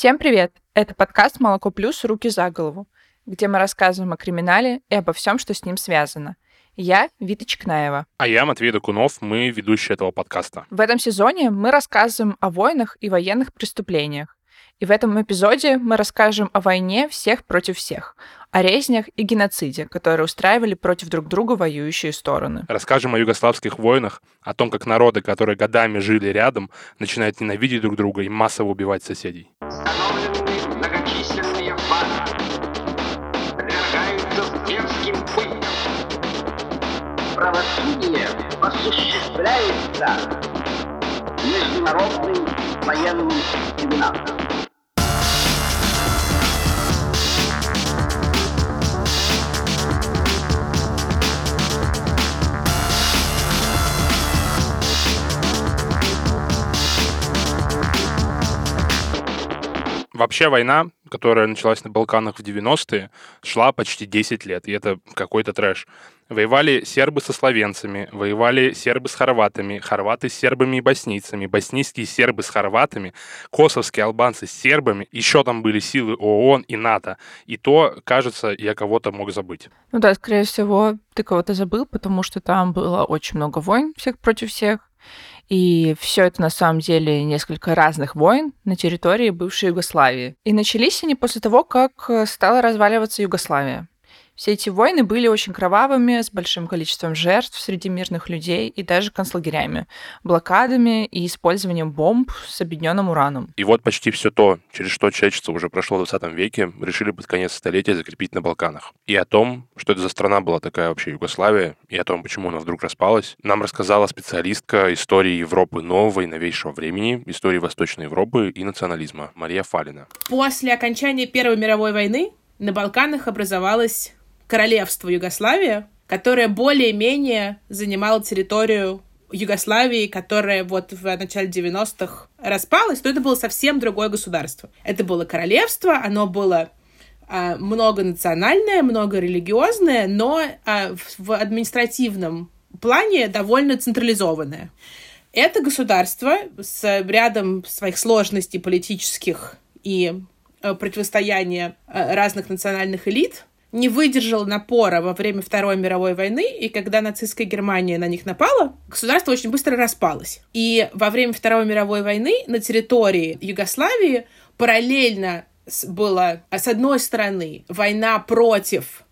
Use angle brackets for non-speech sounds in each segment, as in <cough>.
Всем привет! Это подкаст «Молоко плюс. Руки за голову», где мы рассказываем о криминале и обо всем, что с ним связано. Я Вита Чекнаева. А я Матвей Докунов, мы ведущие этого подкаста. В этом сезоне мы рассказываем о войнах и военных преступлениях. И в этом эпизоде мы расскажем о войне всех против всех, о резнях и геноциде, которые устраивали против друг друга воюющие стороны. Расскажем о югославских войнах, о том, как народы, которые годами жили рядом, начинают ненавидеть друг друга и массово убивать соседей. Правосудие осуществляется международным военным трибуналом. Вообще война, которая началась на Балканах в 90-е, шла почти 10 лет, и это какой-то трэш. Воевали сербы со словенцами, воевали сербы с хорватами, хорваты с сербами и боснийцами, боснийские сербы с хорватами, косовские албанцы с сербами, еще там были силы ООН и НАТО. И то, кажется, я кого-то мог забыть. Ну да, скорее всего, ты кого-то забыл, потому что там было очень много войн всех против всех. И все это на самом деле несколько разных войн на территории бывшей Югославии. И начались они после того, как э, стала разваливаться Югославия. Все эти войны были очень кровавыми, с большим количеством жертв среди мирных людей и даже концлагерями, блокадами и использованием бомб с объединенным ураном. И вот почти все то, через что человечество уже прошло в 20 веке, решили под конец столетия закрепить на Балканах. И о том, что это за страна была такая вообще Югославия, и о том, почему она вдруг распалась, нам рассказала специалистка истории Европы нового и новейшего времени, истории Восточной Европы и национализма Мария Фалина. После окончания Первой мировой войны на Балканах образовалась королевство Югославия, которое более-менее занимало территорию Югославии, которая вот в начале 90-х распалась, то это было совсем другое государство. Это было королевство, оно было а, многонациональное, многорелигиозное, но а, в административном плане довольно централизованное. Это государство с рядом своих сложностей политических и а, противостояния а, разных национальных элит не выдержал напора во время Второй мировой войны, и когда нацистская Германия на них напала, государство очень быстро распалось. И во время Второй мировой войны на территории Югославии параллельно была, с одной стороны, война против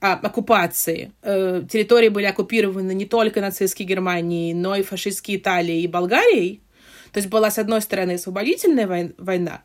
а, оккупации. Э, территории были оккупированы не только нацистской Германией, но и фашистской Италией и Болгарией. То есть была, с одной стороны, освободительная война,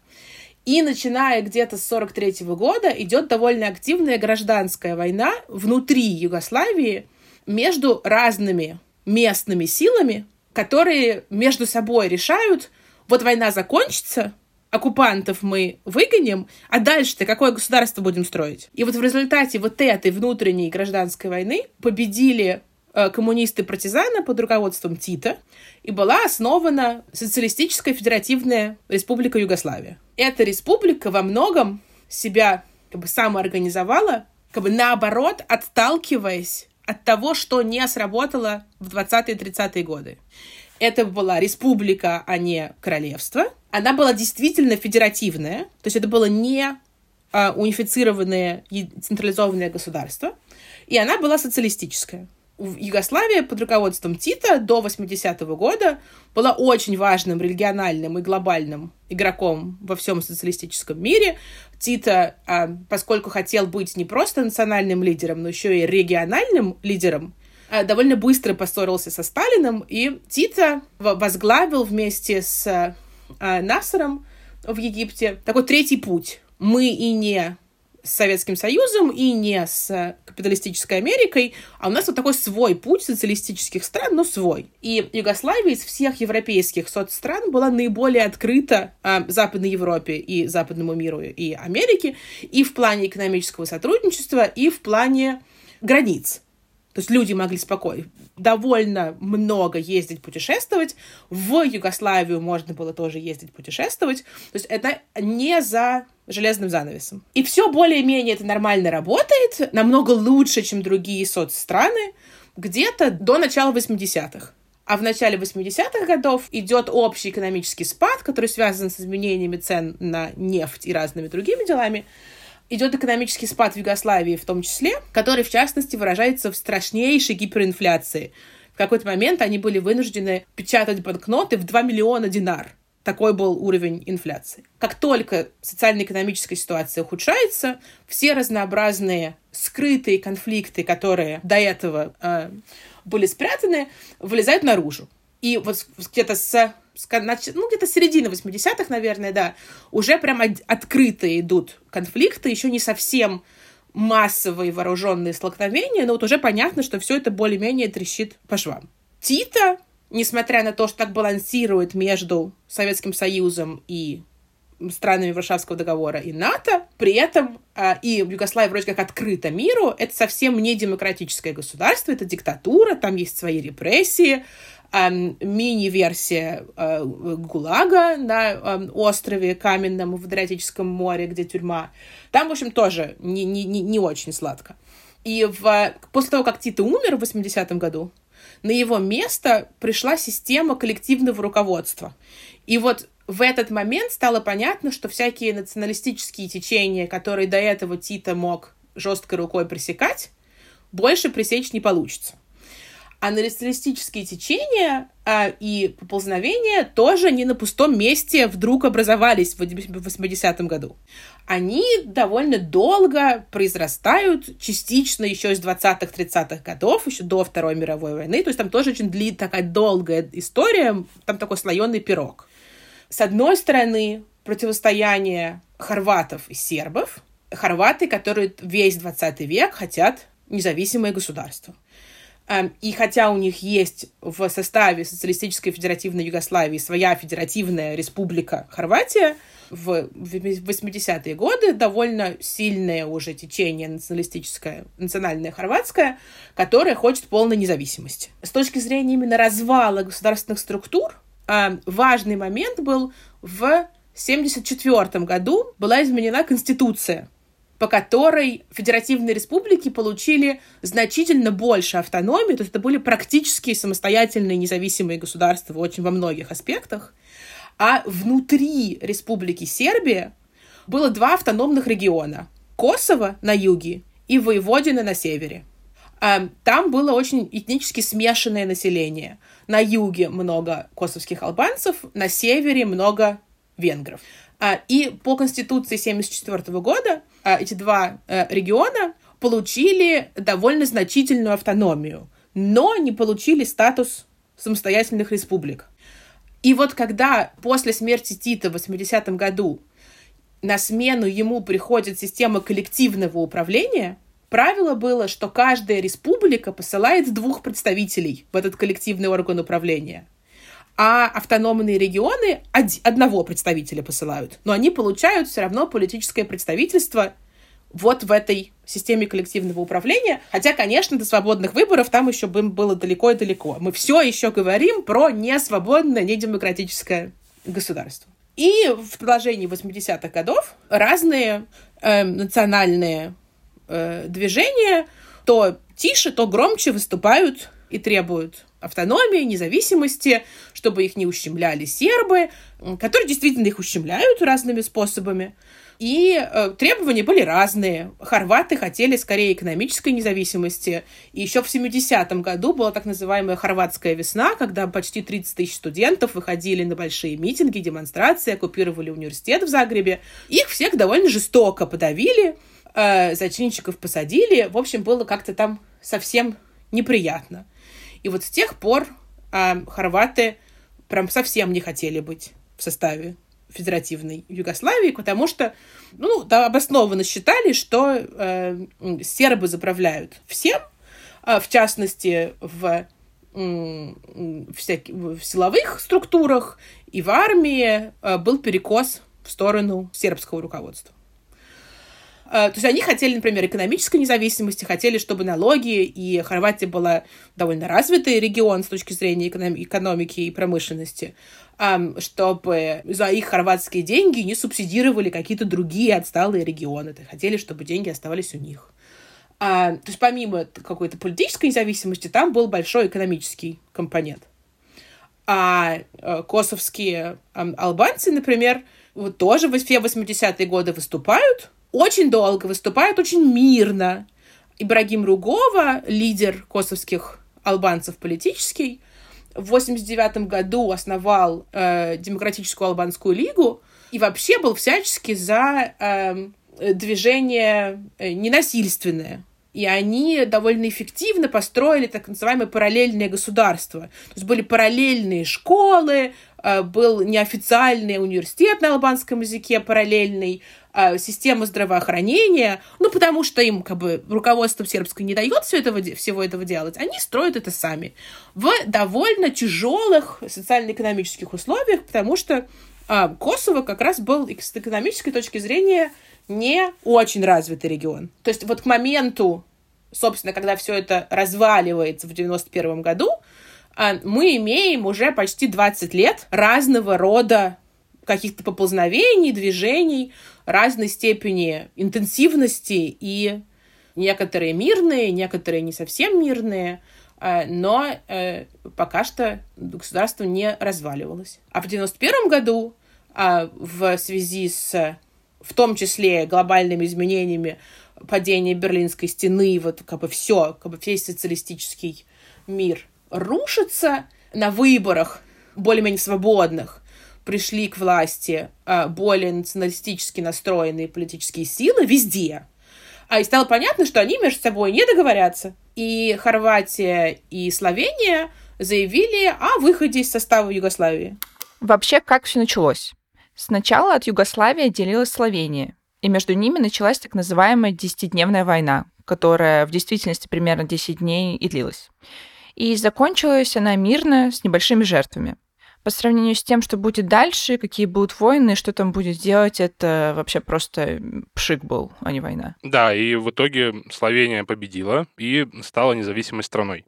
и начиная где-то с 43 -го года идет довольно активная гражданская война внутри Югославии между разными местными силами, которые между собой решают, вот война закончится, оккупантов мы выгоним, а дальше-то какое государство будем строить? И вот в результате вот этой внутренней гражданской войны победили коммунисты-партизаны под руководством Тита, и была основана Социалистическая Федеративная Республика Югославия. Эта республика во многом себя как бы самоорганизовала, как бы наоборот, отталкиваясь от того, что не сработало в 20-30-е годы. Это была республика, а не королевство. Она была действительно федеративная, то есть это было не а, унифицированное централизованное государство, и она была социалистическая. Югославия под руководством Тита до 80-го года была очень важным региональным и глобальным игроком во всем социалистическом мире. Тита, а, поскольку хотел быть не просто национальным лидером, но еще и региональным лидером, а, довольно быстро поссорился со Сталином, и Тита возглавил вместе с а, Насаром в Египте такой третий путь. Мы и не с Советским Союзом и не с капиталистической Америкой, а у нас вот такой свой путь социалистических стран, но свой. И Югославия из всех европейских соцстран была наиболее открыта э, Западной Европе и западному миру и Америке и в плане экономического сотрудничества, и в плане границ. То есть люди могли спокойно, довольно много ездить, путешествовать. В Югославию можно было тоже ездить, путешествовать. То есть это не за железным занавесом. И все более-менее это нормально работает, намного лучше, чем другие соцстраны, где-то до начала 80-х. А в начале 80-х годов идет общий экономический спад, который связан с изменениями цен на нефть и разными другими делами. Идет экономический спад в Югославии в том числе, который, в частности, выражается в страшнейшей гиперинфляции. В какой-то момент они были вынуждены печатать банкноты в 2 миллиона динар. Такой был уровень инфляции. Как только социально-экономическая ситуация ухудшается, все разнообразные скрытые конфликты, которые до этого э, были спрятаны, вылезают наружу. И вот где-то с, ну, где-то с середины 80-х, наверное, да, уже прям открыто идут конфликты, еще не совсем массовые вооруженные столкновения, но вот уже понятно, что все это более-менее трещит по швам. Тита несмотря на то, что так балансирует между Советским Союзом и странами Варшавского договора и НАТО, при этом э, и Югославия вроде как открыта миру, это совсем не демократическое государство, это диктатура, там есть свои репрессии, мини-версия э, ГУЛАГа на э, острове Каменном в Адриатическом море, где тюрьма. Там, в общем, тоже не, не, не очень сладко. И в, после того, как Тита умер в 80-м году, на его место пришла система коллективного руководства. И вот в этот момент стало понятно, что всякие националистические течения, которые до этого Тита мог жесткой рукой пресекать, больше пресечь не получится а националистические течения а, и поползновения тоже не на пустом месте вдруг образовались в 80-м году. Они довольно долго произрастают, частично еще из 20-30-х годов, еще до Второй мировой войны. То есть там тоже очень длит такая долгая история, там такой слоеный пирог. С одной стороны, противостояние хорватов и сербов. Хорваты, которые весь 20 век хотят независимое государство. Эм, и хотя у них есть в составе Социалистической Федеративной Югославии своя федеративная республика Хорватия, в 80-е годы довольно сильное уже течение националистическое, национальное хорватское, которое хочет полной независимости. С точки зрения именно развала государственных структур, эм, важный момент был в 1974 году была изменена Конституция по которой федеративные республики получили значительно больше автономии, то есть это были практически самостоятельные независимые государства очень во многих аспектах, а внутри республики Сербия было два автономных региона. Косово на юге и Воеводина на севере. А, там было очень этнически смешанное население. На юге много косовских албанцев, на севере много венгров. А, и по Конституции 1974 года а, эти два э, региона получили довольно значительную автономию, но не получили статус самостоятельных республик. И вот когда после смерти Тита в 80-м году на смену ему приходит система коллективного управления, правило было, что каждая республика посылает двух представителей в этот коллективный орган управления а автономные регионы одного представителя посылают. Но они получают все равно политическое представительство вот в этой системе коллективного управления. Хотя, конечно, до свободных выборов там еще было далеко и далеко. Мы все еще говорим про несвободное, недемократическое государство. И в продолжении 80-х годов разные э, национальные э, движения то тише, то громче выступают и требуют автономии, независимости, чтобы их не ущемляли сербы, которые действительно их ущемляют разными способами. И э, требования были разные. Хорваты хотели скорее экономической независимости. И еще в 70-м году была так называемая хорватская весна, когда почти 30 тысяч студентов выходили на большие митинги, демонстрации, оккупировали университет в Загребе. Их всех довольно жестоко подавили, э, зачинщиков посадили. В общем, было как-то там совсем неприятно. И вот с тех пор э, хорваты прям совсем не хотели быть в составе федеративной Югославии, потому что ну, да, обоснованно считали, что э, сербы заправляют всем, э, в частности, в, э, всяки, в силовых структурах и в армии э, был перекос в сторону сербского руководства. Э, то есть они хотели, например, экономической независимости, хотели, чтобы налоги, и Хорватия была довольно развитый регион с точки зрения экономики и промышленности, чтобы за их хорватские деньги не субсидировали какие-то другие отсталые регионы. Хотели, чтобы деньги оставались у них. А, то есть помимо какой-то политической независимости, там был большой экономический компонент. А э, косовские албанцы, например, вот тоже в все 80-е годы выступают, очень долго выступают, очень мирно. Ибрагим Ругова, лидер косовских албанцев политический, в 89 году основал э, Демократическую албанскую лигу и вообще был всячески за э, движение ненасильственное. И они довольно эффективно построили так называемое параллельное государство. То есть были параллельные школы, э, был неофициальный университет на албанском языке параллельный, э, система здравоохранения, ну, потому что им, как бы, руководство сербское не дает все этого, всего этого делать, они строят это сами в довольно тяжелых социально-экономических условиях, потому что э, Косово как раз был с экономической точки зрения не очень развитый регион. То есть вот к моменту, собственно, когда все это разваливается в 91 году, а, мы имеем уже почти 20 лет разного рода каких-то поползновений, движений, разной степени интенсивности и некоторые мирные, некоторые не совсем мирные, а, но э, пока что государство не разваливалось. А в 91 году а, в связи с в том числе глобальными изменениями падения Берлинской стены, вот как бы все, как бы весь социалистический мир рушится на выборах более-менее свободных пришли к власти а, более националистически настроенные политические силы везде. А и стало понятно, что они между собой не договорятся. И Хорватия и Словения заявили о выходе из состава Югославии. Вообще, как все началось? Сначала от Югославии отделилась Словения, и между ними началась так называемая десятидневная война, которая в действительности примерно 10 дней и длилась. И закончилась она мирно, с небольшими жертвами. По сравнению с тем, что будет дальше, какие будут войны, что там будет делать, это вообще просто пшик был, а не война. Да, и в итоге Словения победила и стала независимой страной.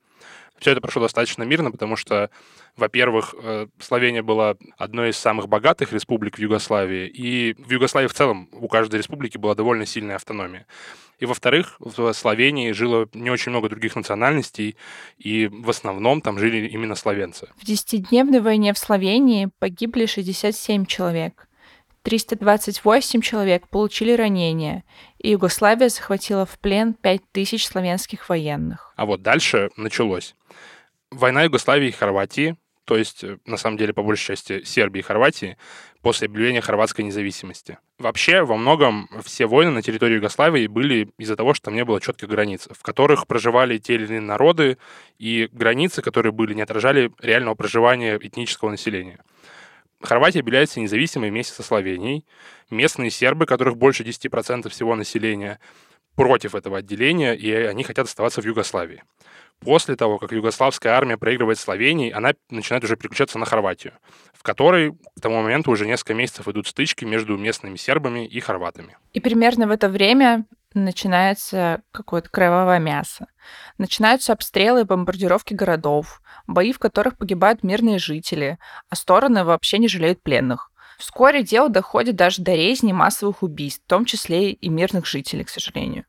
Все это прошло достаточно мирно, потому что во-первых, э, Словения была одной из самых богатых республик в Югославии, и в Югославии в целом у каждой республики была довольно сильная автономия. И, во-вторых, в Словении жило не очень много других национальностей, и в основном там жили именно словенцы. В десятидневной войне в Словении погибли 67 человек. 328 человек получили ранения, и Югославия захватила в плен 5000 славянских военных. А вот дальше началось. Война Югославии и Хорватии то есть, э, на самом деле, по большей части Сербии и Хорватии, после объявления хорватской независимости. Вообще, во многом все войны на территории Югославии были из-за того, что там не было четких границ, в которых проживали те или иные народы, и границы, которые были, не отражали реального проживания этнического населения. Хорватия объявляется независимой вместе со Словенией. Местные сербы, которых больше 10% всего населения, против этого отделения, и они хотят оставаться в Югославии после того, как югославская армия проигрывает Словении, она начинает уже переключаться на Хорватию, в которой к тому моменту уже несколько месяцев идут стычки между местными сербами и хорватами. И примерно в это время начинается какое-то кровавое мясо. Начинаются обстрелы и бомбардировки городов, бои, в которых погибают мирные жители, а стороны вообще не жалеют пленных. Вскоре дело доходит даже до резни массовых убийств, в том числе и мирных жителей, к сожалению.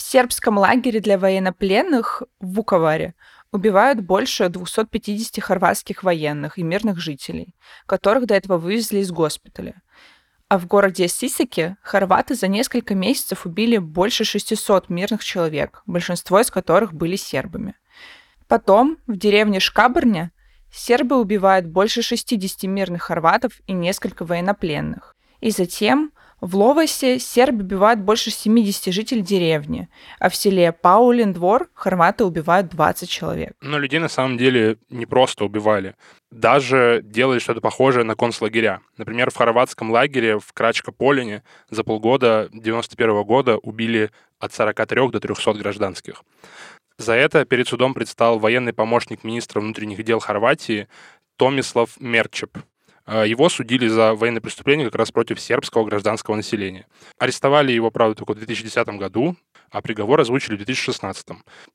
В сербском лагере для военнопленных в Вуковаре убивают больше 250 хорватских военных и мирных жителей, которых до этого вывезли из госпиталя. А в городе Сисеке хорваты за несколько месяцев убили больше 600 мирных человек, большинство из которых были сербами. Потом в деревне Шкабрня сербы убивают больше 60 мирных хорватов и несколько военнопленных. И затем в Ловосе сербы убивают больше 70 жителей деревни, а в селе Паулин двор хорваты убивают 20 человек. Но людей на самом деле не просто убивали. Даже делали что-то похожее на концлагеря. Например, в хорватском лагере в Крачка-Полине за полгода 91 года убили от 43 до 300 гражданских. За это перед судом предстал военный помощник министра внутренних дел Хорватии Томислав Мерчеп. А, его судили за военные преступления как раз против сербского гражданского населения. Арестовали его, правда, только в 2010 году, а приговор озвучили в 2016.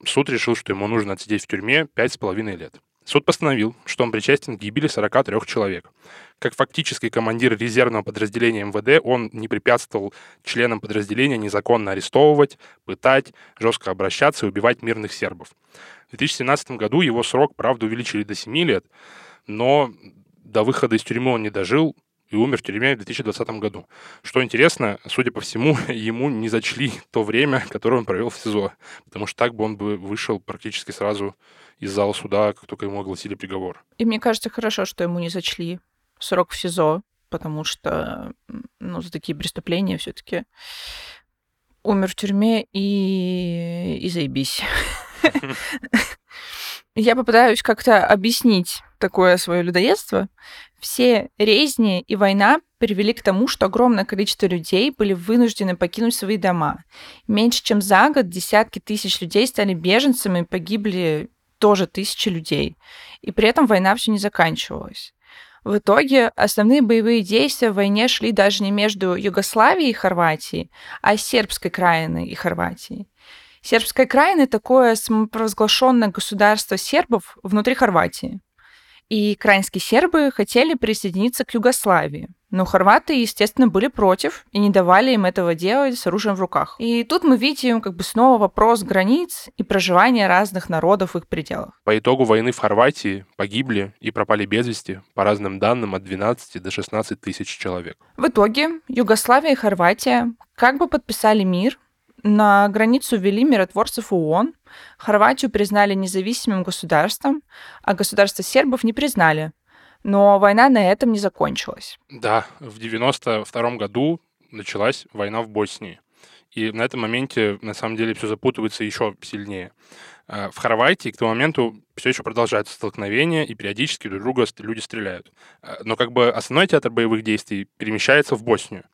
Суд решил, что ему нужно отсидеть в тюрьме 5,5 лет. Суд постановил, что он причастен к гибели 43 человек. Как фактический командир резервного подразделения МВД, он не препятствовал членам подразделения незаконно арестовывать, пытать, жестко обращаться и убивать мирных сербов. В 2017 году его срок, правда, увеличили до 7 лет, но до выхода из тюрьмы он не дожил и умер в тюрьме в 2020 году. Что интересно, судя по всему, <laughs> ему не зачли то время, которое он провел в СИЗО, потому что так бы он бы вышел практически сразу из зала суда, как только ему огласили приговор. И мне кажется, хорошо, что ему не зачли срок в СИЗО, потому что ну, за такие преступления все-таки умер в тюрьме и, и заебись. <laughs> <laughs> Я попытаюсь как-то объяснить такое свое людоедство. Все резни и война привели к тому, что огромное количество людей были вынуждены покинуть свои дома. Меньше чем за год десятки тысяч людей стали беженцами, погибли тоже тысячи людей. И при этом война все не заканчивалась. В итоге основные боевые действия в войне шли даже не между Югославией и Хорватией, а сербской краиной и Хорватией. Сербская краина — такое самопровозглашенное государство сербов внутри Хорватии. И краинские сербы хотели присоединиться к Югославии. Но хорваты, естественно, были против и не давали им этого делать с оружием в руках. И тут мы видим как бы снова вопрос границ и проживания разных народов в их пределах. По итогу войны в Хорватии погибли и пропали без вести, по разным данным, от 12 до 16 тысяч человек. В итоге Югославия и Хорватия как бы подписали мир, на границу ввели миротворцев ООН, Хорватию признали независимым государством, а государство сербов не признали. Но война на этом не закончилась. Да, в 92 году началась война в Боснии. И на этом моменте, на самом деле, все запутывается еще сильнее. А, в Хорватии к тому моменту все еще продолжаются столкновения, и периодически друг друга люди стреляют. А, но как бы основной театр боевых действий перемещается в Боснию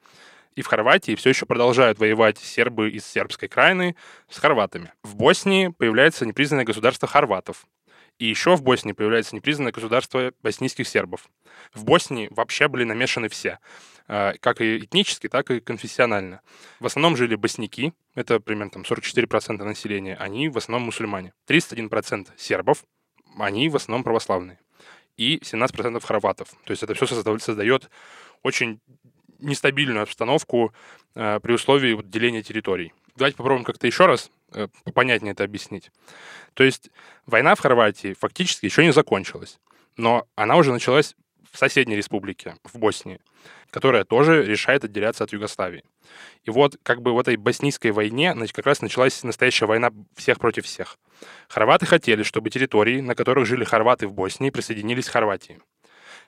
и в Хорватии все еще продолжают воевать сербы из сербской крайны с хорватами. В Боснии появляется непризнанное государство хорватов. И еще в Боснии появляется непризнанное государство боснийских сербов. В Боснии вообще были намешаны все, а, как и этнически, так и конфессионально. В основном жили босняки, это примерно там, 44% населения, они в основном мусульмане. 31% сербов, они в основном православные. И 17% хорватов. То есть это все создает очень нестабильную обстановку э, при условии вот, деления территорий. Давайте попробуем как-то еще раз э, понятнее это объяснить. То есть война в Хорватии фактически еще не закончилась, но она уже началась в соседней республике, в Боснии, которая тоже решает отделяться от Югославии. И вот как бы в этой боснийской войне значит, как раз началась настоящая война всех против всех. Хорваты хотели, чтобы территории, на которых жили хорваты в Боснии, присоединились к Хорватии.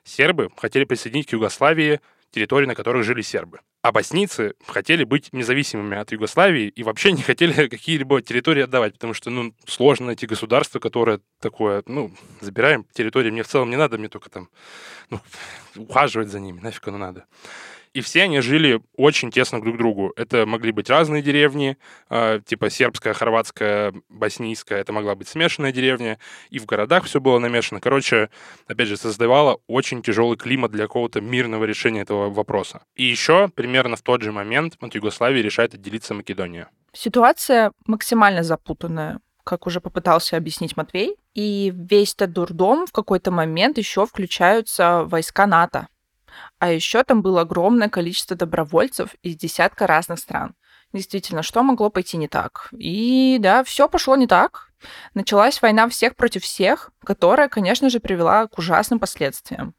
Сербы хотели присоединить к Югославии территорий, на которых жили сербы. А боснийцы хотели быть независимыми от Югославии и вообще не хотели <laughs> какие-либо территории отдавать, потому что, ну, сложно найти государство, которое такое, ну, забираем территории, мне в целом не надо, мне только там, ну, ухаживать за ними, нафиг оно надо. И все они жили очень тесно друг к другу. Это могли быть разные деревни, э, типа сербская, хорватская, боснийская. Это могла быть смешанная деревня. И в городах все было намешано. Короче, опять же, создавало очень тяжелый климат для какого-то мирного решения этого вопроса. И еще примерно в тот же момент от Югославии решает отделиться Македония. Ситуация максимально запутанная как уже попытался объяснить Матвей. И весь этот дурдом в какой-то момент еще включаются войска НАТО. А еще там было огромное количество добровольцев из десятка разных стран. Действительно, что могло пойти не так? И да, все пошло не так. Началась война всех против всех, которая, конечно же, привела к ужасным последствиям.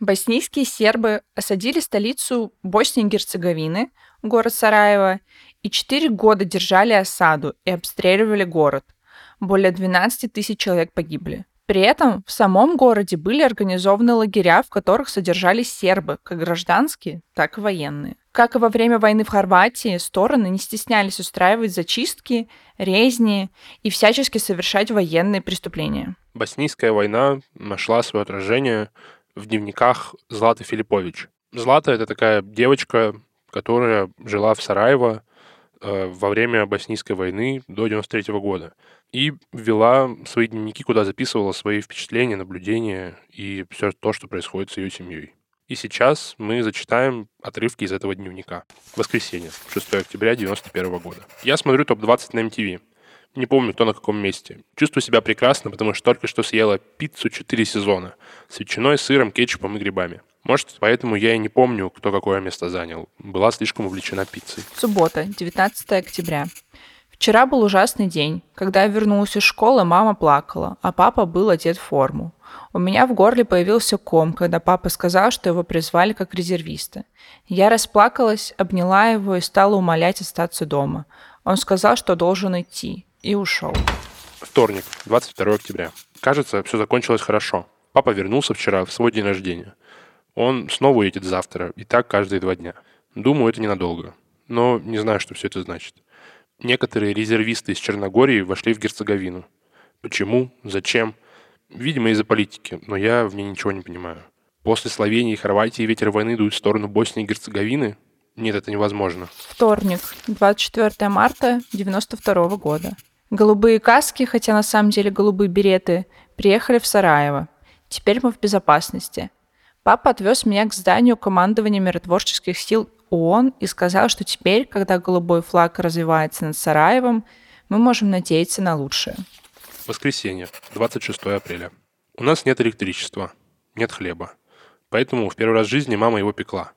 Боснийские сербы осадили столицу Боснии и Герцеговины, город Сараево, и четыре года держали осаду и обстреливали город. Более 12 тысяч человек погибли. При этом в самом городе были организованы лагеря, в которых содержались сербы, как гражданские, так и военные. Как и во время войны в Хорватии, стороны не стеснялись устраивать зачистки, резни и всячески совершать военные преступления. Боснийская война нашла свое отражение в дневниках Златы Филиппович. Злата — это такая девочка, которая жила в Сараево э, во время Боснийской войны до 93 года и ввела свои дневники, куда записывала свои впечатления, наблюдения и все то, что происходит с ее семьей. И сейчас мы зачитаем отрывки из этого дневника. Воскресенье, 6 октября 1991 года. Я смотрю топ-20 на MTV. Не помню, кто на каком месте. Чувствую себя прекрасно, потому что только что съела пиццу 4 сезона с ветчиной, сыром, кетчупом и грибами. Может, поэтому я и не помню, кто какое место занял. Была слишком увлечена пиццей. Суббота, 19 октября. Вчера был ужасный день. Когда я вернулась из школы, мама плакала, а папа был одет в форму. У меня в горле появился ком, когда папа сказал, что его призвали как резервиста. Я расплакалась, обняла его и стала умолять остаться дома. Он сказал, что должен идти, и ушел. Вторник, 22 октября. Кажется, все закончилось хорошо. Папа вернулся вчера в свой день рождения. Он снова уедет завтра, и так каждые два дня. Думаю, это ненадолго. Но не знаю, что все это значит. Некоторые резервисты из Черногории вошли в Герцеговину. Почему? Зачем? Видимо, из-за политики, но я в ней ничего не понимаю. После Словении и Хорватии ветер войны дует в сторону Боснии и Герцеговины? Нет, это невозможно. Вторник, 24 марта 92 года. Голубые каски, хотя на самом деле голубые береты, приехали в Сараево. Теперь мы в безопасности. Папа отвез меня к зданию командования миротворческих сил ООН и сказал, что теперь, когда голубой флаг развивается над Сараевом, мы можем надеяться на лучшее. Воскресенье, 26 апреля. У нас нет электричества, нет хлеба. Поэтому в первый раз в жизни мама его пекла.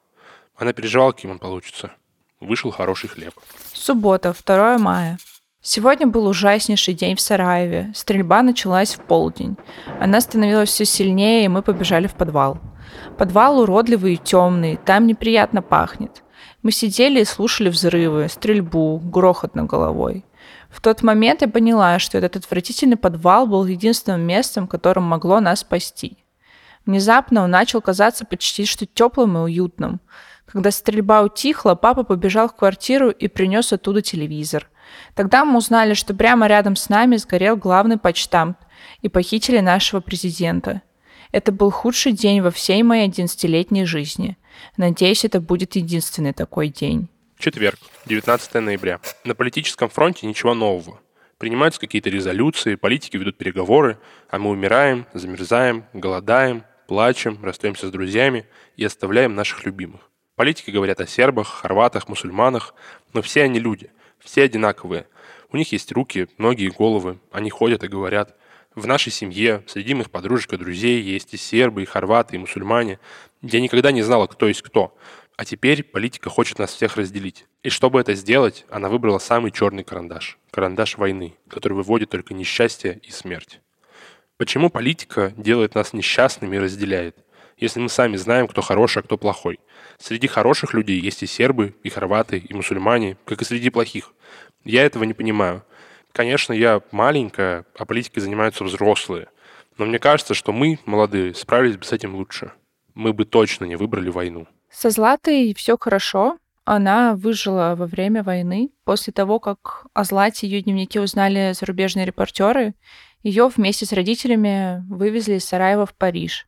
Она переживала, каким он получится. Вышел хороший хлеб. Суббота, 2 мая. Сегодня был ужаснейший день в Сараеве. Стрельба началась в полдень. Она становилась все сильнее, и мы побежали в подвал. Подвал уродливый и темный, там неприятно пахнет. Мы сидели и слушали взрывы, стрельбу, грохот над головой. В тот момент я поняла, что этот отвратительный подвал был единственным местом, которым могло нас спасти. Внезапно он начал казаться почти что теплым и уютным. Когда стрельба утихла, папа побежал в квартиру и принес оттуда телевизор. Тогда мы узнали, что прямо рядом с нами сгорел главный почтамт и похитили нашего президента. Это был худший день во всей моей одиннадцатилетней жизни. Надеюсь, это будет единственный такой день. Четверг, 19 ноября. На политическом фронте ничего нового. Принимаются какие-то резолюции, политики ведут переговоры, а мы умираем, замерзаем, голодаем, плачем, расстаемся с друзьями и оставляем наших любимых. Политики говорят о сербах, хорватах, мусульманах, но все они люди, все одинаковые. У них есть руки, ноги и головы, они ходят и говорят. В нашей семье, среди моих подружек и друзей есть и сербы, и хорваты, и мусульмане. Я никогда не знала, кто есть кто. А теперь политика хочет нас всех разделить. И чтобы это сделать, она выбрала самый черный карандаш. Карандаш войны, который выводит только несчастье и смерть. Почему политика делает нас несчастными и разделяет? Если мы сами знаем, кто хороший, а кто плохой. Среди хороших людей есть и сербы, и хорваты, и мусульмане, как и среди плохих. Я этого не понимаю. Конечно, я маленькая, а политикой занимаются взрослые. Но мне кажется, что мы, молодые, справились бы с этим лучше. Мы бы точно не выбрали войну. Со Златой все хорошо. Она выжила во время войны. После того, как о Злате ее дневнике узнали зарубежные репортеры, ее вместе с родителями вывезли из Сараева в Париж.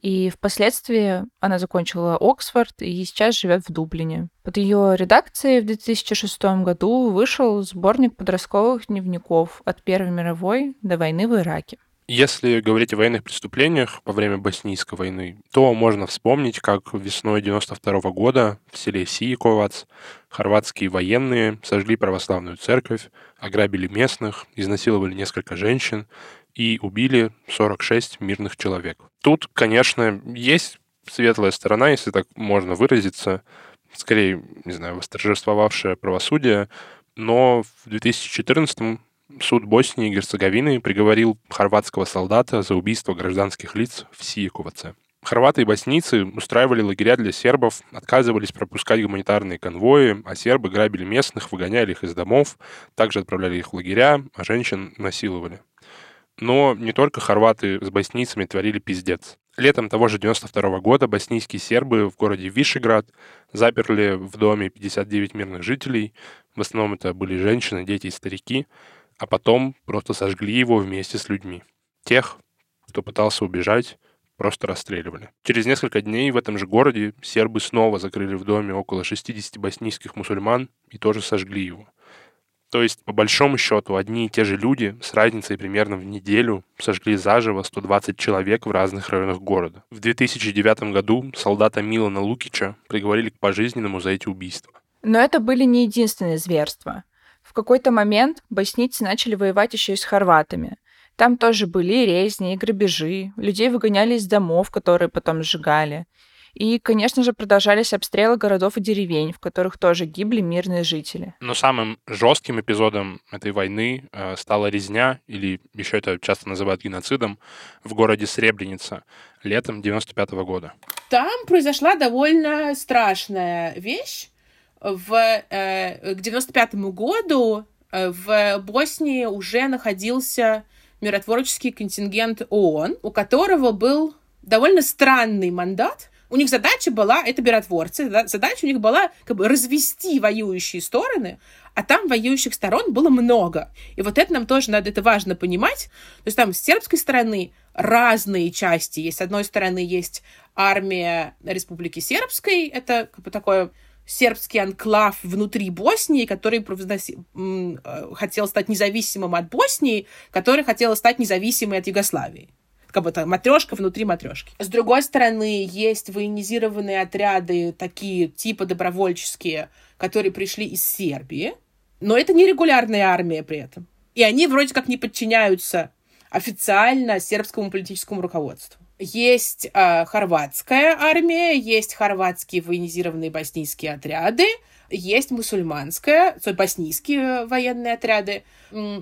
И впоследствии она закончила Оксфорд и сейчас живет в Дублине. Под ее редакцией в 2006 году вышел сборник подростковых дневников от Первой мировой до войны в Ираке. Если говорить о военных преступлениях во время Боснийской войны, то можно вспомнить, как весной 92 года в селе Сиековац хорватские военные сожгли православную церковь, ограбили местных, изнасиловали несколько женщин и убили 46 мирных человек. Тут, конечно, есть светлая сторона, если так можно выразиться, скорее, не знаю, восторжествовавшее правосудие, но в 2014 суд Боснии и Герцеговины приговорил хорватского солдата за убийство гражданских лиц в Сиековаце. Хорваты и боснийцы устраивали лагеря для сербов, отказывались пропускать гуманитарные конвои, а сербы грабили местных, выгоняли их из домов, также отправляли их в лагеря, а женщин насиловали. Но не только хорваты с боснийцами творили пиздец. Летом того же 92 года боснийские сербы в городе Вишеград заперли в доме 59 мирных жителей. В основном это были женщины, дети и старики. А потом просто сожгли его вместе с людьми. Тех, кто пытался убежать, просто расстреливали. Через несколько дней в этом же городе сербы снова закрыли в доме около 60 боснийских мусульман и тоже сожгли его. То есть, по большому счету, одни и те же люди с разницей примерно в неделю сожгли заживо 120 человек в разных районах города. В 2009 году солдата Милана Лукича приговорили к пожизненному за эти убийства. Но это были не единственные зверства. В какой-то момент боснийцы начали воевать еще и с хорватами. Там тоже были и резни, и грабежи, людей выгоняли из домов, которые потом сжигали. И, конечно же, продолжались обстрелы городов и деревень, в которых тоже гибли мирные жители. Но самым жестким эпизодом этой войны э, стала резня, или еще это часто называют геноцидом, в городе Сребреница летом 95 года. Там произошла довольно страшная вещь. В, э, к 95 году э, в Боснии уже находился миротворческий контингент ООН, у которого был довольно странный мандат. У них задача была, это миротворцы, задача у них была как бы развести воюющие стороны, а там воюющих сторон было много. И вот это нам тоже надо, это важно понимать. То есть там с сербской стороны разные части есть. С одной стороны есть армия Республики Сербской, это как бы такое сербский анклав внутри Боснии, который э, хотел стать независимым от Боснии, который хотел стать независимой от Югославии как бы там матрешка внутри матрешки. С другой стороны, есть военизированные отряды, такие типа добровольческие, которые пришли из Сербии, но это не регулярная армия при этом. И они вроде как не подчиняются официально сербскому политическому руководству. Есть э, хорватская армия, есть хорватские военизированные боснийские отряды, есть мусульманская, боснийские военные отряды.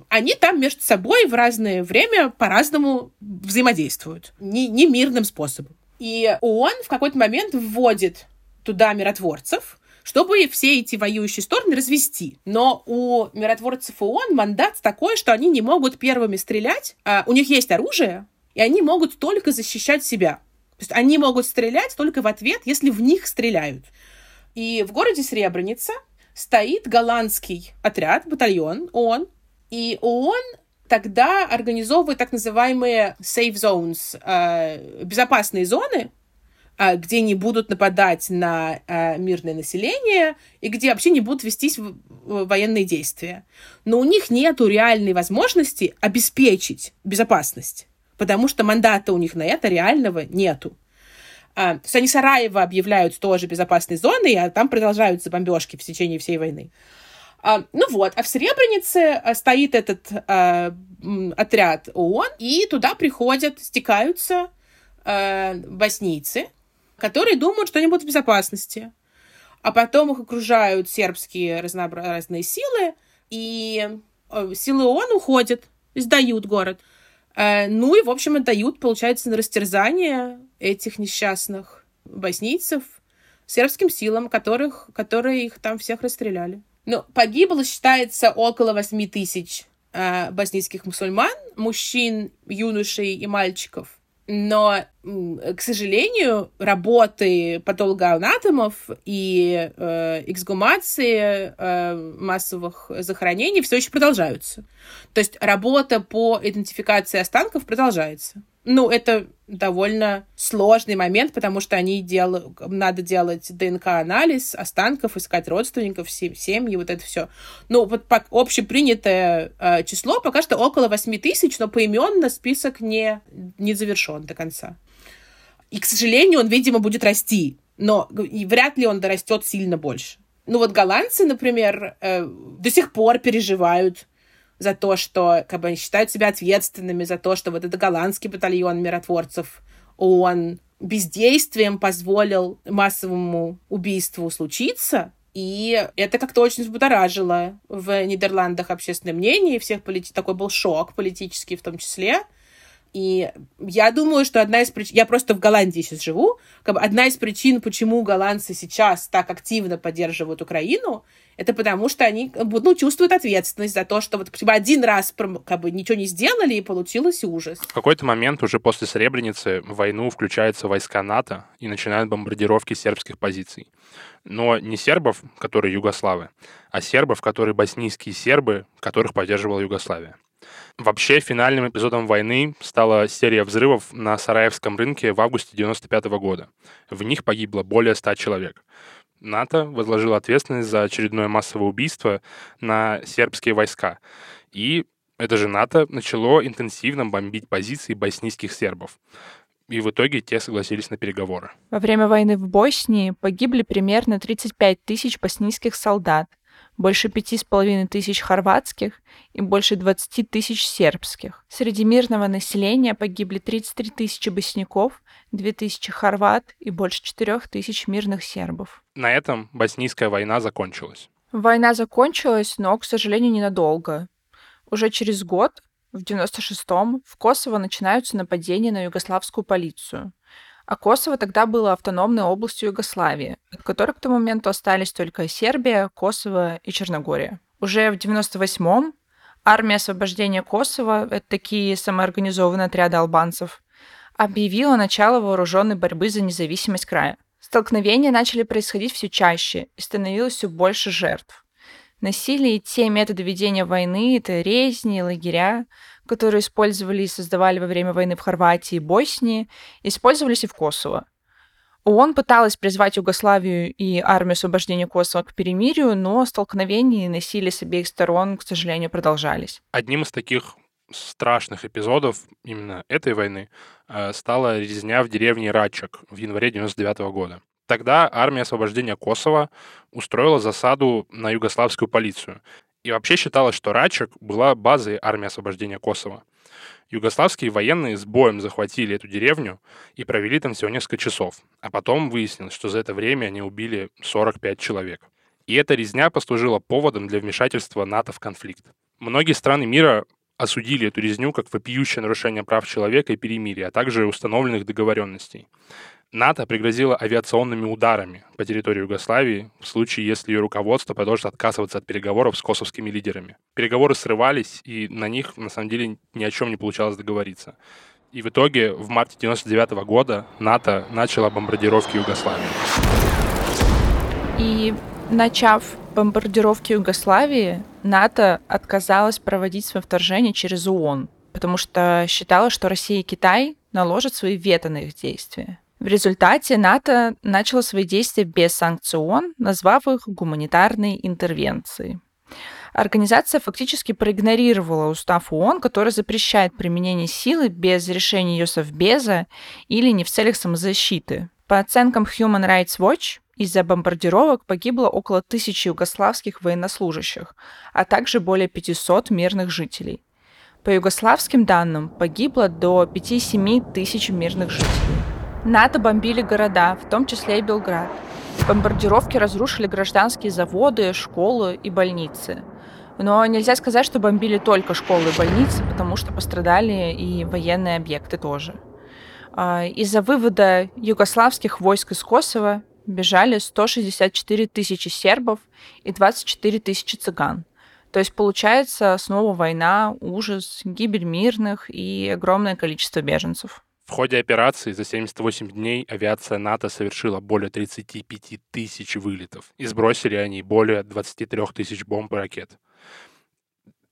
Они там между собой в разное время по-разному взаимодействуют. Не, не мирным способом. И ООН в какой-то момент вводит туда миротворцев, чтобы все эти воюющие стороны развести. Но у миротворцев ООН мандат такой, что они не могут первыми стрелять. А у них есть оружие, и они могут только защищать себя. То есть они могут стрелять только в ответ, если в них стреляют. И в городе Сребреница стоит голландский отряд, батальон ООН, и ООН тогда организовывает так называемые safe zones, э, безопасные зоны, э, где не будут нападать на э, мирное население и где вообще не будут вестись военные действия. Но у них нет реальной возможности обеспечить безопасность, потому что мандата у них на это реального нету. А, то есть они Сараево объявляют тоже безопасной зоной, а там продолжаются бомбежки в течение всей войны. А, ну вот, а в Сребренице а, стоит этот а, отряд ООН, и туда приходят, стекаются а, боснийцы, которые думают, что они будут в безопасности. А потом их окружают сербские разнообразные силы, и а, силы ООН уходят, сдают город. А, ну и, в общем, отдают, получается, на растерзание этих несчастных боснийцев сербским силам, которых, которые их там всех расстреляли. Ну, погибло, считается, около 8 тысяч э, боснийских мусульман, мужчин, юношей и мальчиков. Но, к сожалению, работы патологоанатомов и э, эксгумации э, массовых захоронений все еще продолжаются. То есть работа по идентификации останков продолжается. Ну, это довольно сложный момент, потому что они делают, надо делать ДНК-анализ останков, искать родственников, семьи, вот это все. Ну, вот по общепринятое э, число пока что около 8 тысяч, но поименно список не, не завершен до конца. И, к сожалению, он, видимо, будет расти, но и вряд ли он дорастет сильно больше. Ну вот голландцы, например, э, до сих пор переживают за то, что как бы, считают себя ответственными за то, что вот этот голландский батальон миротворцев он бездействием позволил массовому убийству случиться, и это как-то очень взбудоражило в Нидерландах общественное мнение, и всех полити... такой был шок политический в том числе. И я думаю, что одна из причин... Я просто в Голландии сейчас живу. Как бы одна из причин, почему голландцы сейчас так активно поддерживают Украину, это потому что они ну, чувствуют ответственность за то, что вот типа, один раз как бы ничего не сделали, и получилось ужас. В какой-то момент уже после Сребреницы в войну включаются войска НАТО и начинают бомбардировки сербских позиций. Но не сербов, которые югославы, а сербов, которые боснийские сербы, которых поддерживала Югославия. Вообще, финальным эпизодом войны стала серия взрывов на Сараевском рынке в августе 95 года. В них погибло более 100 человек. НАТО возложило ответственность за очередное массовое убийство на сербские войска. И это же НАТО начало интенсивно бомбить позиции боснийских сербов. И в итоге те согласились на переговоры. Во время войны в Боснии погибли примерно 35 тысяч боснийских солдат, больше пяти с половиной тысяч хорватских и больше 20 тысяч сербских. Среди мирного населения погибли 33 тысячи босняков, 2 тысячи хорват и больше 4 тысяч мирных сербов. На этом боснийская война закончилась. Война закончилась, но, к сожалению, ненадолго. Уже через год, в 96-м, в Косово начинаются нападения на югославскую полицию. А Косово тогда было автономной областью Югославии, от которой к тому моменту остались только Сербия, Косово и Черногория. Уже в 98-м армия освобождения Косово, это такие самоорганизованные отряды албанцев, объявила начало вооруженной борьбы за независимость края. Столкновения начали происходить все чаще и становилось все больше жертв. Насилие и те методы ведения войны, это резни, лагеря, которые использовали и создавали во время войны в Хорватии и Боснии, использовались и в Косово. ООН пыталась призвать Югославию и армию освобождения Косово к перемирию, но столкновения и насилие с обеих сторон, к сожалению, продолжались. Одним из таких страшных эпизодов именно этой войны э, стала резня в деревне Рачек в январе 99 года. Тогда армия освобождения Косово устроила засаду на югославскую полицию. И вообще считалось, что Рачек была базой армии освобождения Косово. Югославские военные с боем захватили эту деревню и провели там всего несколько часов. А потом выяснилось, что за это время они убили 45 человек. И эта резня послужила поводом для вмешательства НАТО в конфликт. Многие страны мира осудили эту резню как вопиющее нарушение прав человека и перемирия, а также установленных договоренностей. НАТО пригрозило авиационными ударами по территории Югославии в случае, если ее руководство продолжит отказываться от переговоров с косовскими лидерами. Переговоры срывались, и на них, на самом деле, ни о чем не получалось договориться. И в итоге в марте 1999 года НАТО начало бомбардировки Югославии. И начав бомбардировки Югославии, НАТО отказалась проводить свое вторжение через ООН, потому что считала, что Россия и Китай наложат свои вето на их действия. В результате НАТО начало свои действия без санкций ООН, назвав их гуманитарной интервенцией. Организация фактически проигнорировала устав ООН, который запрещает применение силы без решения ее совбеза или не в целях самозащиты. По оценкам Human Rights Watch, из-за бомбардировок погибло около тысячи югославских военнослужащих, а также более 500 мирных жителей. По югославским данным, погибло до 5-7 тысяч мирных жителей. НАТО бомбили города, в том числе и Белград. Бомбардировки разрушили гражданские заводы, школы и больницы. Но нельзя сказать, что бомбили только школы и больницы, потому что пострадали и военные объекты тоже. А, из-за вывода югославских войск из Косово бежали 164 тысячи сербов и 24 тысячи цыган. То есть получается снова война, ужас, гибель мирных и огромное количество беженцев. В ходе операции за 78 дней авиация НАТО совершила более 35 тысяч вылетов, и сбросили они более 23 тысяч бомб и ракет.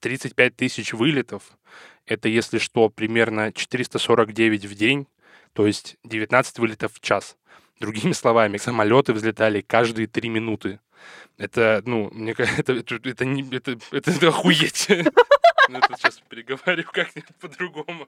35 тысяч вылетов — это, если что, примерно 449 в день, то есть 19 вылетов в час. Другими словами, самолеты взлетали каждые три минуты. Это, ну, мне кажется, это, это, это, это, это, это охуеть. <laughs> Ну, это сейчас переговариваю как-нибудь по-другому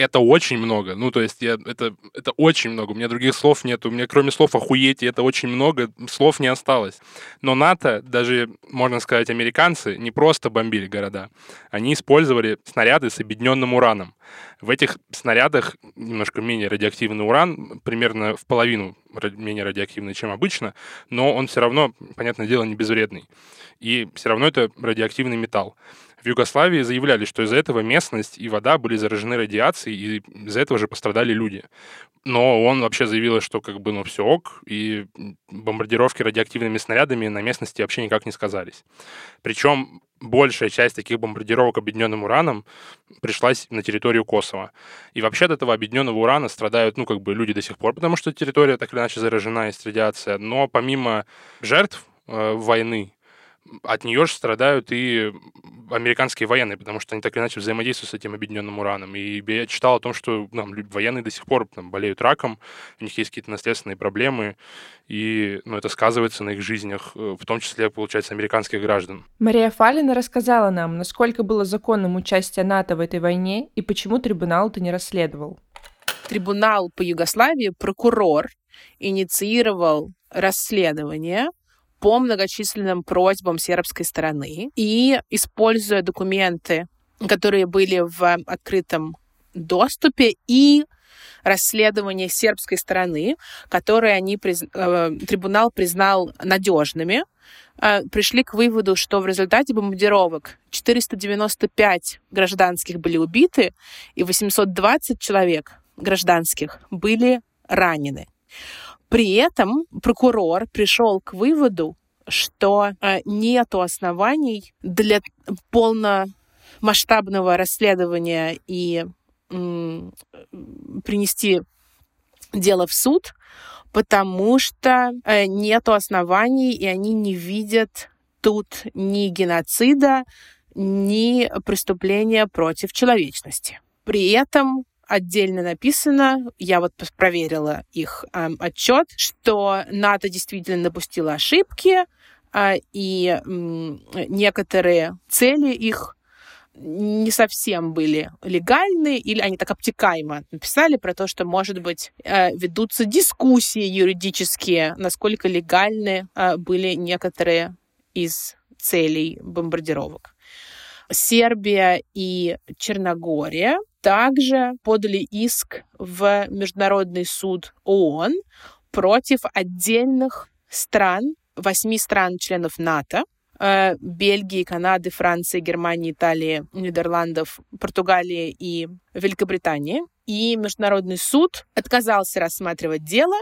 это очень много. Ну, то есть я, это, это очень много. У меня других слов нет. У меня кроме слов охуеть, это очень много, слов не осталось. Но НАТО, даже, можно сказать, американцы, не просто бомбили города. Они использовали снаряды с объединенным ураном. В этих снарядах немножко менее радиоактивный уран, примерно в половину менее радиоактивный, чем обычно, но он все равно, понятное дело, не безвредный. И все равно это радиоактивный металл. В Югославии заявляли, что из-за этого местность и вода были заражены радиацией, и из-за этого же пострадали люди. Но он вообще заявил, что как бы, ну, все ок, и бомбардировки радиоактивными снарядами на местности вообще никак не сказались. Причем большая часть таких бомбардировок объединенным ураном пришлась на территорию Косово. И вообще от этого объединенного урана страдают, ну, как бы люди до сих пор, потому что территория так или иначе заражена, есть радиация. Но помимо жертв э, войны, от нее же страдают и американские военные, потому что они так или иначе взаимодействуют с этим объединенным ураном. И я читал о том, что там, военные до сих пор там, болеют раком, у них есть какие-то наследственные проблемы, и ну, это сказывается на их жизнях, э, в том числе, получается, американских граждан. Мария Фалина рассказала нам, насколько было законным участие НАТО в этой войне и почему трибунал это не расследовал. Трибунал по Югославии, прокурор, инициировал расследование по многочисленным просьбам сербской стороны и используя документы, которые были в открытом доступе и расследование сербской стороны, которые они приз... э, трибунал признал надежными, э, пришли к выводу, что в результате бомбардировок 495 гражданских были убиты и 820 человек гражданских были ранены. При этом прокурор пришел к выводу, что э, нету оснований для полномасштабного расследования и принести дело в суд, потому что э, нету оснований, и они не видят тут ни геноцида, ни преступления против человечности. При этом отдельно написано, я вот проверила их э, отчет, что НАТО действительно допустила ошибки, э, и э, некоторые цели их не совсем были легальны, или они так обтекаемо написали про то, что, может быть, э, ведутся дискуссии юридические, насколько легальны э, были некоторые из целей бомбардировок. Сербия и Черногория также подали иск в Международный суд ООН против отдельных стран, восьми стран-членов НАТО, Э, Бельгии, Канады, Франции, Германии, Италии, Нидерландов, Португалии и Великобритании. И Международный суд отказался рассматривать дело,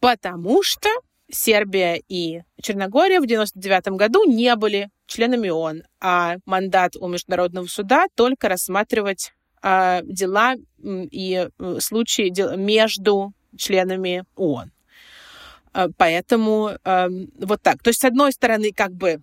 потому что Сербия и Черногория в 1999 году не были членами ООН, а мандат у Международного суда только рассматривать дела и э, случаи между членами ООН. Э, поэтому вот так. То есть, с одной стороны, как бы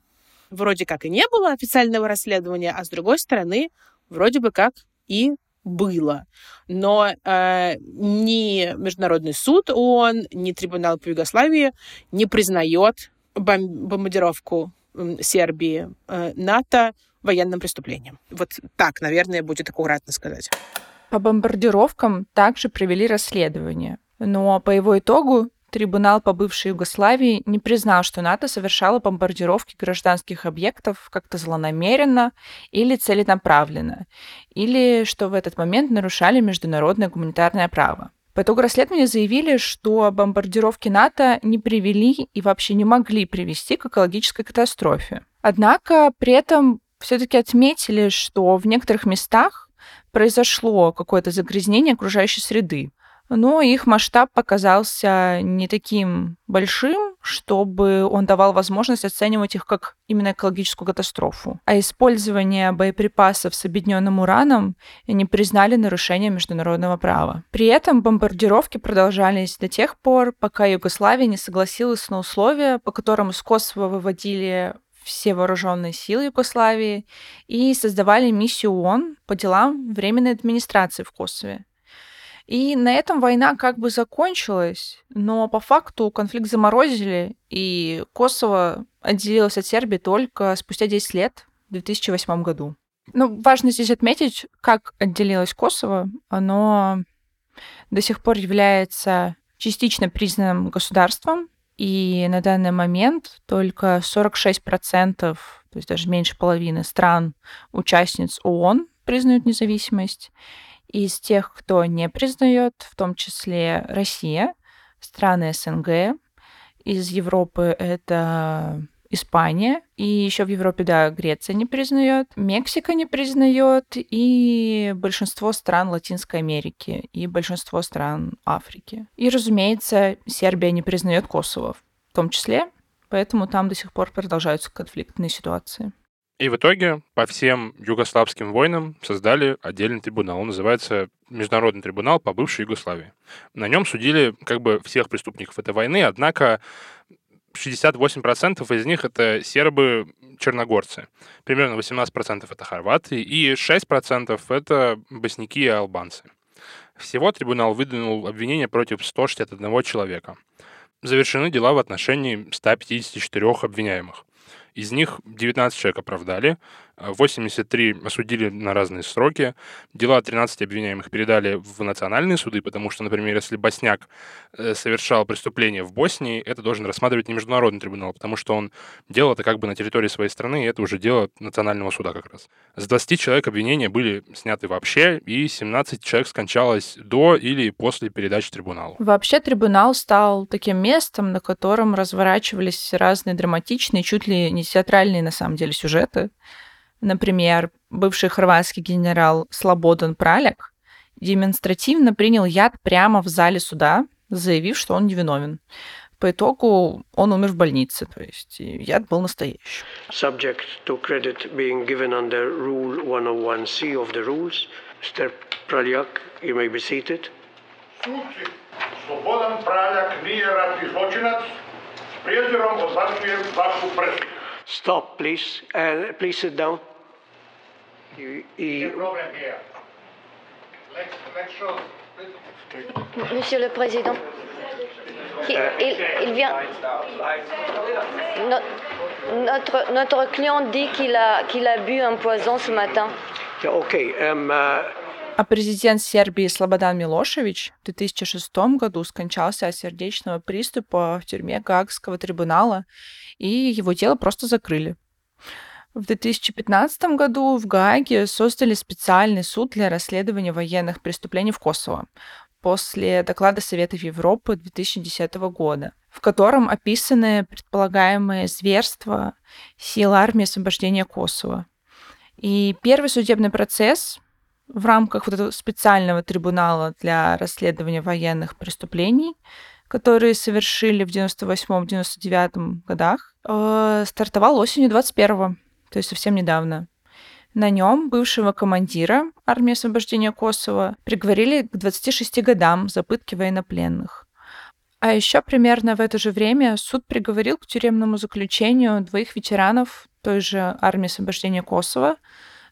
вроде как и не было официального расследования, а с другой стороны, вроде бы как и было. Но э, ни Международный суд ООН, ни Трибунал по Югославии не признает бом- бомбардировку Сербии э, НАТО военным преступлением. Вот так, наверное, будет аккуратно сказать. По бомбардировкам также провели расследование. Но по его итогу трибунал по бывшей Югославии не признал, что НАТО совершало бомбардировки гражданских объектов как-то злонамеренно или целенаправленно, или что в этот момент нарушали международное гуманитарное право. По итогу расследования заявили, что бомбардировки НАТО не привели и вообще не могли привести к экологической катастрофе. Однако при этом все-таки отметили, что в некоторых местах произошло какое-то загрязнение окружающей среды, но их масштаб показался не таким большим, чтобы он давал возможность оценивать их как именно экологическую катастрофу. А использование боеприпасов с объединенным ураном не признали нарушением международного права. При этом бомбардировки продолжались до тех пор, пока Югославия не согласилась на условия, по которым из Косово выводили все вооруженные силы Югославии и создавали миссию ООН по делам временной администрации в Косове. И на этом война как бы закончилась, но по факту конфликт заморозили, и Косово отделилось от Сербии только спустя 10 лет, в 2008 году. Ну, важно здесь отметить, как отделилось Косово. Оно до сих пор является частично признанным государством, и на данный момент только 46%, то есть даже меньше половины стран, участниц ООН признают независимость. Из тех, кто не признает, в том числе Россия, страны СНГ, из Европы это Испания, и еще в Европе, да, Греция не признает, Мексика не признает, и большинство стран Латинской Америки, и большинство стран Африки. И, разумеется, Сербия не признает Косово в том числе, поэтому там до сих пор продолжаются конфликтные ситуации. И в итоге по всем югославским войнам создали отдельный трибунал. Он называется Международный трибунал по бывшей Югославии. На нем судили как бы всех преступников этой войны, однако 68% из них это сербы-черногорцы. Примерно 18% это хорваты и 6% это босняки и албанцы. Всего трибунал выдвинул обвинения против 161 человека. Завершены дела в отношении 154 обвиняемых. Из них 19 человек оправдали, 83 осудили на разные сроки. Дела 13 обвиняемых передали в национальные суды, потому что, например, если Босняк э, совершал преступление в Боснии, это должен рассматривать не международный трибунал, потому что он делал это как бы на территории своей страны, и это уже дело национального суда как раз. С 20 человек обвинения были сняты вообще, и 17 человек скончалось до или после передачи трибуналу. Вообще трибунал стал таким местом, на котором разворачивались разные драматичные, чуть ли не театральные на самом деле сюжеты. Например, бывший хорватский генерал Слободан Праляк демонстративно принял яд прямо в зале суда, заявив, что он невиновен. По итогу он умер в больнице, то есть яд был настоящий. Subject to credit being given under Rule 101C of the rules. Mr. Pralyak, you may be seated. Praljak nije ratni zločinac. S prijezirom odbacujem vašu presudu. Stop, please. Uh, please sit down. You, you, Problem here. Let's, let's show. Monsieur le Président, il, il- il vient. No- notre, notre client dit qu'il a, qu'il a bu un poison ce matin. yeah, okay. Um, uh, А президент Сербии Слободан Милошевич в 2006 году скончался от сердечного приступа в тюрьме Гаагского трибунала, и его тело просто закрыли. В 2015 году в Гааге создали специальный суд для расследования военных преступлений в Косово после доклада Совета Европы 2010 года, в котором описаны предполагаемые зверства сил армии освобождения Косово. И первый судебный процесс в рамках вот этого специального трибунала для расследования военных преступлений, которые совершили в 98-99 годах, э, стартовал осенью 21 то есть совсем недавно. На нем бывшего командира армии освобождения Косово приговорили к 26 годам за пытки военнопленных. А еще примерно в это же время суд приговорил к тюремному заключению двоих ветеранов той же армии освобождения Косово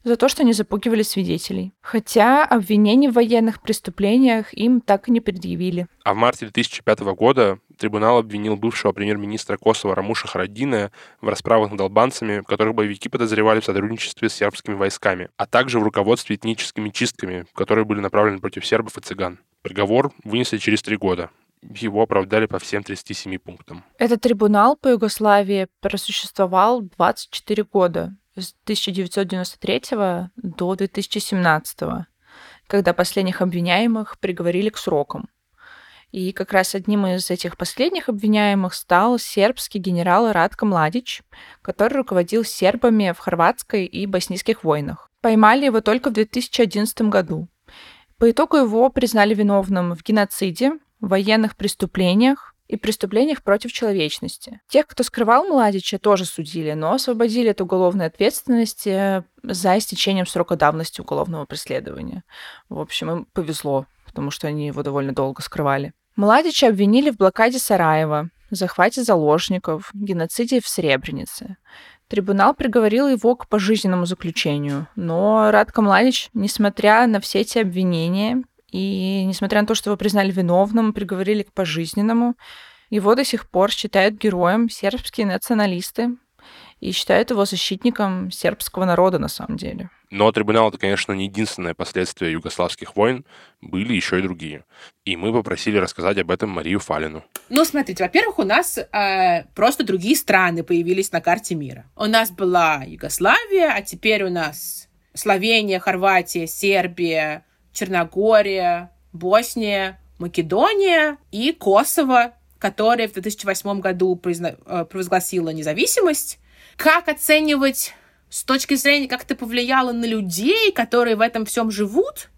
за то, что они запугивали свидетелей. Хотя обвинений в военных преступлениях им так и не предъявили. А в марте 2005 года трибунал обвинил бывшего премьер-министра Косово Рамуша Харадина в расправах над албанцами, в которых боевики подозревали в сотрудничестве с сербскими войсками, а также в руководстве этническими чистками, которые были направлены против сербов и цыган. Приговор вынесли через три года. Его оправдали по всем 37 пунктам. Этот трибунал по Югославии просуществовал 24 года, с 1993 до 2017, когда последних обвиняемых приговорили к срокам. И как раз одним из этих последних обвиняемых стал сербский генерал Радко Младич, который руководил сербами в хорватской и боснийских войнах. Поймали его только в 2011 году. По итогу его признали виновным в геноциде, военных преступлениях и преступлениях против человечности. Тех, кто скрывал Младича, тоже судили, но освободили от уголовной ответственности за истечением срока давности уголовного преследования. В общем, им повезло, потому что они его довольно долго скрывали. Младича обвинили в блокаде Сараева, захвате заложников, геноциде в Сребренице. Трибунал приговорил его к пожизненному заключению, но Радко Младич, несмотря на все эти обвинения и несмотря на то, что его признали виновным, приговорили к пожизненному, его до сих пор считают героем сербские националисты и считают его защитником сербского народа на самом деле. Но трибунал это, конечно, не единственное последствие югославских войн, были еще и другие. И мы попросили рассказать об этом Марию Фалину. Ну, смотрите, во-первых, у нас э, просто другие страны появились на карте мира. У нас была Югославия, а теперь у нас Словения, Хорватия, Сербия, Черногория, Босния, Македония и Косово, которая в 2008 году э, провозгласила независимость. Как оценивать с точки зрения, как это повлияло на людей, которые в этом всем живут?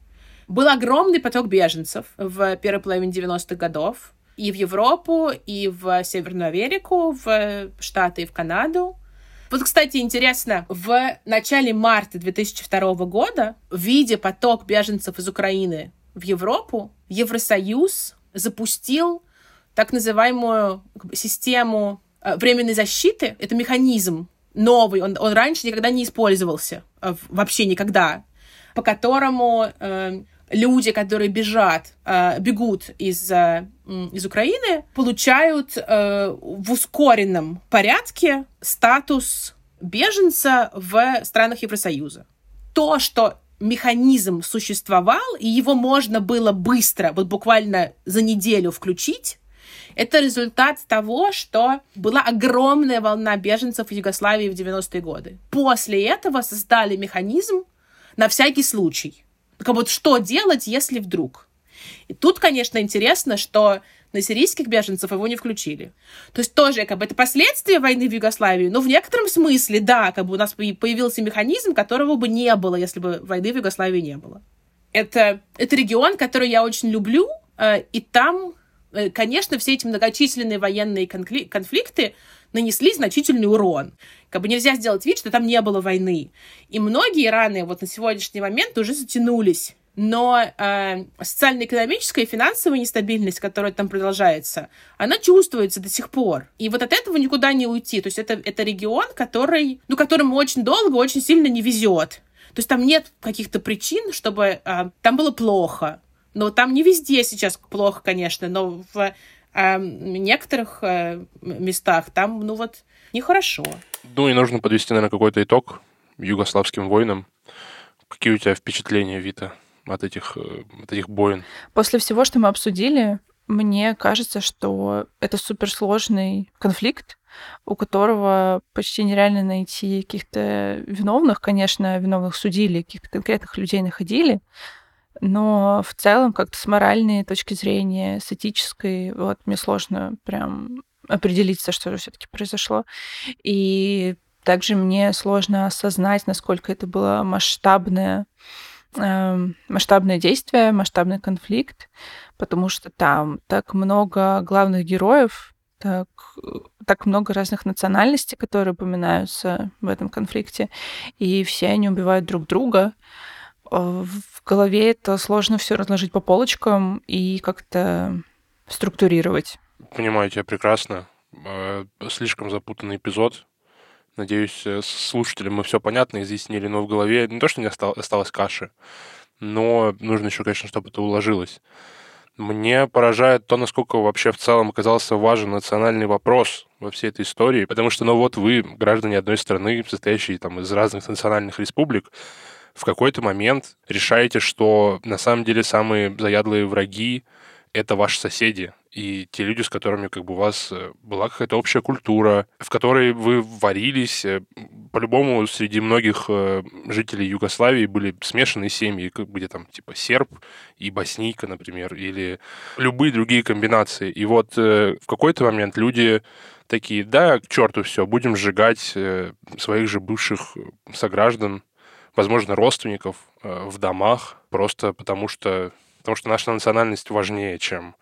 Был огромный поток беженцев в первой половине 90-х годов и в Европу, и в Северную Америку, в Штаты и в Канаду. Вот, кстати, интересно, в начале марта 2002 года, видя поток беженцев из Украины в Европу, Евросоюз запустил так называемую систему э, временной защиты. Это механизм новый, он, он раньше никогда не использовался, э, вообще никогда, по которому э, люди, которые бежат, э, бегут из, э, из Украины, получают э, в ускоренном порядке статус беженца в странах Евросоюза. То, что механизм существовал, и его можно было быстро, вот буквально за неделю включить, это результат того, что была огромная волна беженцев в Югославии в 90-е годы. После этого создали механизм на всякий случай. Как вот что делать, если вдруг? И тут, конечно, интересно, что на сирийских беженцев его не включили. То есть тоже как бы это последствия войны в Югославии, но в некотором смысле, да, как бы у нас появился механизм, которого бы не было, если бы войны в Югославии не было. Это, это регион, который я очень люблю, э, и там, э, конечно, все эти многочисленные военные конфликты нанесли значительный урон. Как бы нельзя сделать вид, что там не было войны. И многие раны вот на сегодняшний момент уже затянулись но э, социально-экономическая и финансовая нестабильность, которая там продолжается, она чувствуется до сих пор. И вот от этого никуда не уйти. То есть это, это регион, который, ну, которому очень долго, очень сильно не везет. То есть там нет каких-то причин, чтобы э, там было плохо. Но там не везде сейчас плохо, конечно, но в э, некоторых э, местах там, ну вот, нехорошо. Ну и нужно подвести, наверное, какой-то итог югославским войнам. Какие у тебя впечатления, Вита? от этих, э, от этих боин. После всего, что мы обсудили, мне кажется, что это суперсложный конфликт, у которого почти нереально найти каких-то виновных. Конечно, виновных судили, каких-то конкретных людей находили, но в целом как-то с моральной точки зрения, с этической, вот мне сложно прям определиться, что же все-таки произошло. И также мне сложно осознать, насколько это было масштабное Эм, масштабное действие, масштабный конфликт, потому что там так много главных героев, так, так много разных национальностей, которые упоминаются в этом конфликте, и все они убивают друг друга. Э, в голове это сложно все разложить по полочкам и как-то структурировать. Понимаю тебя прекрасно. Э, слишком запутанный эпизод, Надеюсь, э, слушателям мы все понятно изъяснили, но в голове не то, что не осталось каши, но нужно еще, конечно, чтобы это уложилось. Мне поражает то, насколько вообще в целом оказался важен национальный вопрос во всей этой истории, потому что, ну вот вы, граждане одной страны, состоящие там из разных национальных республик, в какой-то момент решаете, что на самом деле самые заядлые враги — это ваши соседи, и те люди, с которыми как бы у вас э, была какая-то общая культура, в которой вы варились. Э, по-любому среди многих э, жителей Югославии были смешанные семьи, где там типа серб и боснийка, например, или любые другие комбинации. И вот в какой-то момент люди такие, да, к черту все, будем сжигать своих же бывших сограждан, возможно, родственников в домах, просто потому что, потому что наша национальность важнее, чем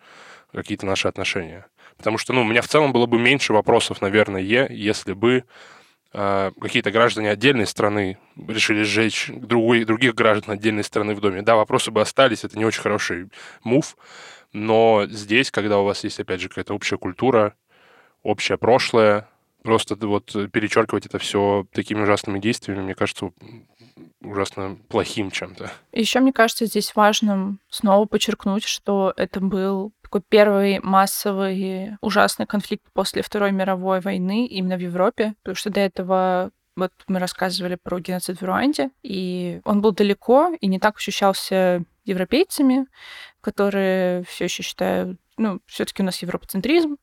какие-то наши отношения. Потому что, ну, у меня в целом было бы меньше вопросов, наверное, если бы э, какие-то граждане отдельной страны решили сжечь другой, других граждан отдельной страны в доме. Да, вопросы бы остались, это не очень хороший мув, но здесь, когда у вас есть, опять же, какая-то общая культура, общее прошлое, просто вот перечеркивать это все такими ужасными действиями, мне кажется, ужасно плохим чем-то. Еще мне кажется здесь важным снова подчеркнуть, что это был такой первый массовый ужасный конфликт после Второй мировой войны именно в Европе, потому что до этого вот мы рассказывали про геноцид в Руанде, и он был далеко и не так ощущался европейцами, которые все еще считают ну, все-таки у нас европоцентризм,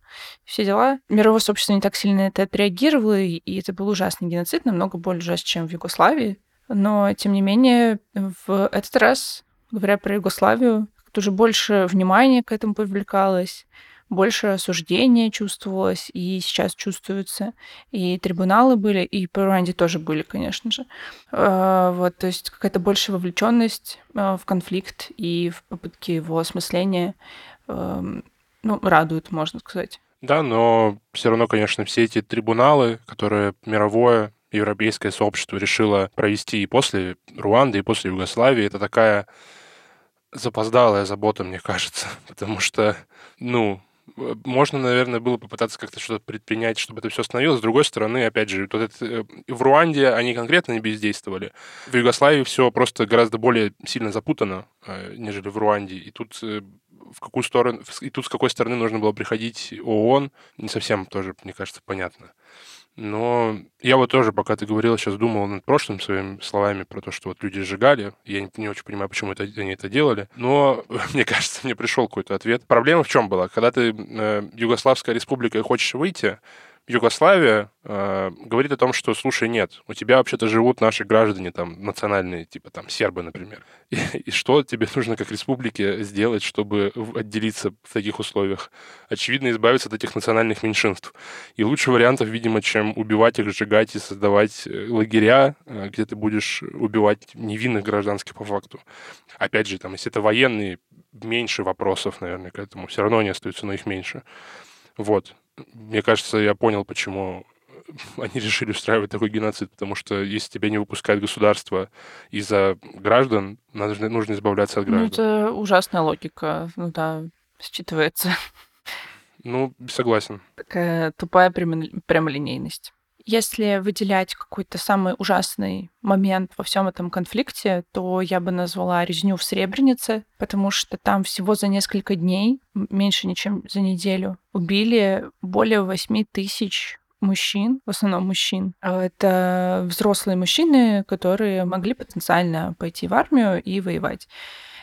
все дела. Мировое сообщество не так сильно это отреагировало, и это был ужасный геноцид, намного более ужасный, чем в Югославии. Но, тем не менее, в этот раз, говоря про Югославию, тоже больше внимания к этому привлекалось, больше осуждения чувствовалось, и сейчас чувствуется. И трибуналы были, и по Руанде тоже были, конечно же. А, вот, то есть какая-то большая вовлеченность а, в конфликт и в попытке его осмысления ну, радует, можно сказать. Да, но все равно, конечно, все эти трибуналы, которые мировое европейское сообщество решило провести и после Руанды, и после Югославии. Это такая запоздалая забота, мне кажется, <laughs> потому что, ну, можно, наверное, было попытаться как-то что-то предпринять, чтобы это все остановилось. С другой стороны, опять же, вот это, э, в Руанде они конкретно не бездействовали. В Югославии все просто гораздо более сильно запутано, э, нежели в Руанде. И тут э, в какую сторону, и тут с какой стороны нужно было приходить ООН, не совсем тоже, мне кажется, понятно. Но я вот тоже, пока ты говорил, сейчас думал над прошлым своими словами про то, что вот люди сжигали. Я не, не очень понимаю, почему это, они это делали. Но, <laughs> мне кажется, мне пришел какой-то ответ. Проблема в чем была? Когда ты э, Югославская республика и хочешь выйти, Югославия э, говорит о том, что, слушай, нет, у тебя вообще-то живут наши граждане там национальные, типа там сербы, например. <laughs> И, и что тебе нужно как республике сделать, чтобы отделиться в таких условиях? Очевидно, избавиться от этих национальных меньшинств. И лучше вариантов, видимо, чем убивать их, сжигать и создавать э, лагеря, э, где ты будешь убивать невинных гражданских по факту. Опять же, там, если это военные, меньше вопросов, наверное, к этому. Все равно они остаются, но их меньше. Вот мне кажется, я понял, почему <laughs> они решили устраивать такой геноцид, потому что если тебя не выпускает государство из-за граждан, надо, нужно избавляться от Ну, граждан. это ужасная логика, ну да, считывается. Ну, согласен. Такая тупая прямо- прямолинейность. Если выделять какой-то самый ужасный момент во всем этом конфликте, то я бы назвала резню в Сребренице, потому что там всего за несколько дней, меньше, чем за неделю, убили более 8 тысяч мужчин, в основном мужчин. А Это взрослые мужчины, которые могли потенциально пойти в армию и воевать.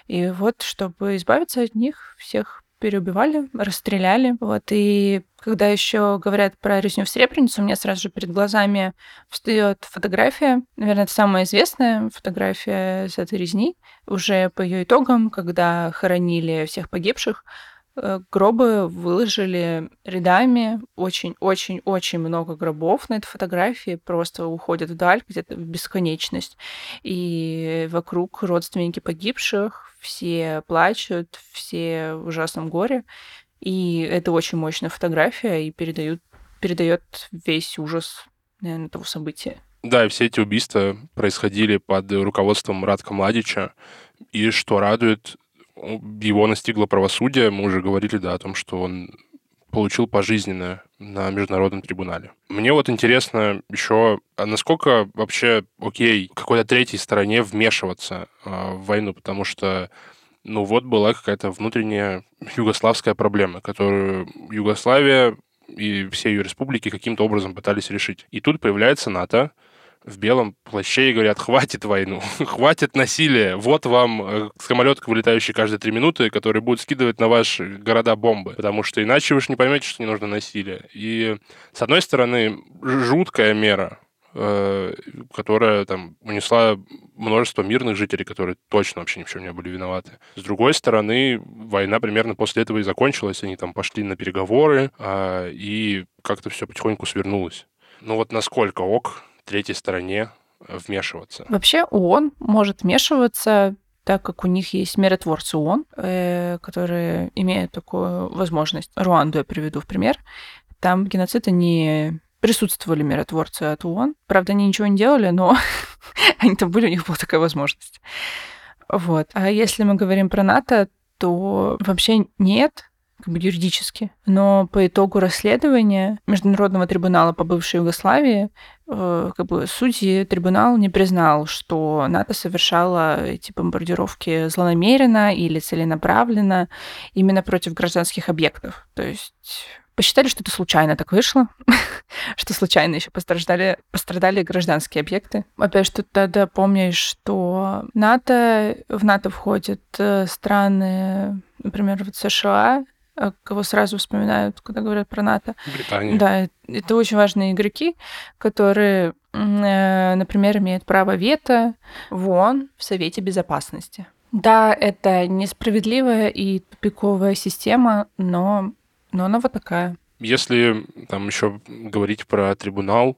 И вот, чтобы избавиться от них, всех переубивали, расстреляли. Вот. И когда еще говорят про резню в Сребреницу, у меня сразу же перед глазами встает фотография. Наверное, это самая известная фотография с этой резни. Уже по ее итогам, когда хоронили всех погибших, гробы выложили рядами. Очень-очень-очень много гробов на этой фотографии просто уходят вдаль, где-то в бесконечность. И вокруг родственники погибших, все плачут, все в ужасном горе. И это очень мощная фотография и передают, передает весь ужас, наверное, того события. Да, и все эти убийства происходили под руководством Радка Младича. И что радует, его настигло правосудие. Мы уже говорили, да, о том, что он получил пожизненное на международном трибунале. Мне вот интересно еще, а насколько вообще окей какой-то третьей стороне вмешиваться э, в войну, потому что ну вот была какая-то внутренняя югославская проблема, которую Югославия и все ее республики каким-то образом пытались решить. И тут появляется НАТО, в белом плаще и говорят, хватит войну, <laughs> хватит насилия, вот вам э, самолет, вылетающий каждые три минуты, который будет скидывать на ваши города бомбы, потому что иначе вы же не поймете, что не нужно насилие. И, с одной стороны, жуткая мера, э, которая там унесла множество мирных жителей, которые точно вообще ни в чем не были виноваты. С другой стороны, война примерно после этого и закончилась, они там пошли на переговоры, а, и как-то все потихоньку свернулось. Ну вот насколько ок третьей стороне вмешиваться. Вообще ООН может вмешиваться, так как у них есть миротворцы ООН, э, которые имеют такую возможность. Руанду я приведу в пример. Там геноцид они присутствовали миротворцы от ООН. Правда, они ничего не делали, но <laughs> они там были, у них была такая возможность. Вот. А если мы говорим про НАТО, то вообще нет, как бы юридически. Но по итогу расследования Международного трибунала по бывшей Югославии э, как бы судьи трибунал не признал, что НАТО совершала эти бомбардировки злонамеренно или целенаправленно именно против гражданских объектов. То есть посчитали, что это случайно так вышло, <laughs> что случайно еще пострадали, пострадали гражданские объекты. Опять что тогда помнишь, что НАТО, в НАТО входят э, страны, например, вот США, кого сразу вспоминают, когда говорят про НАТО. Британия. Да, это очень важные игроки, которые, э, например, имеют право вето в ООН, в Совете Безопасности. Да, это несправедливая и тупиковая система, но но она вот такая. Если там еще говорить про трибунал,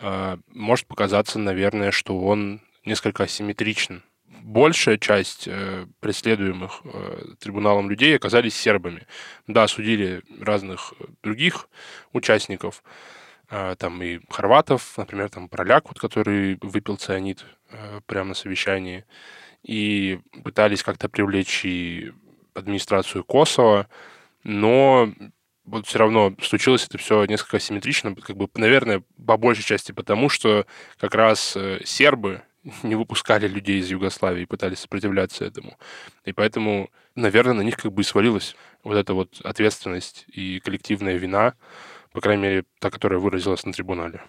э, может показаться, наверное, что он несколько асимметричен. Большая часть э, преследуемых э, трибуналом людей оказались сербами. Да, судили разных других участников, э, там и хорватов, например, там проляк, вот, который выпил цианид э, прямо на совещании, и пытались как-то привлечь и администрацию Косово, но вот все равно случилось это все несколько асимметрично, как бы, наверное, по большей части потому, что как раз э, сербы не выпускали людей из Югославии и пытались сопротивляться этому. И поэтому, наверное, на них как бы и свалилась вот эта вот ответственность и коллективная вина, По крайней мере, та, которая выразилась на трибунале.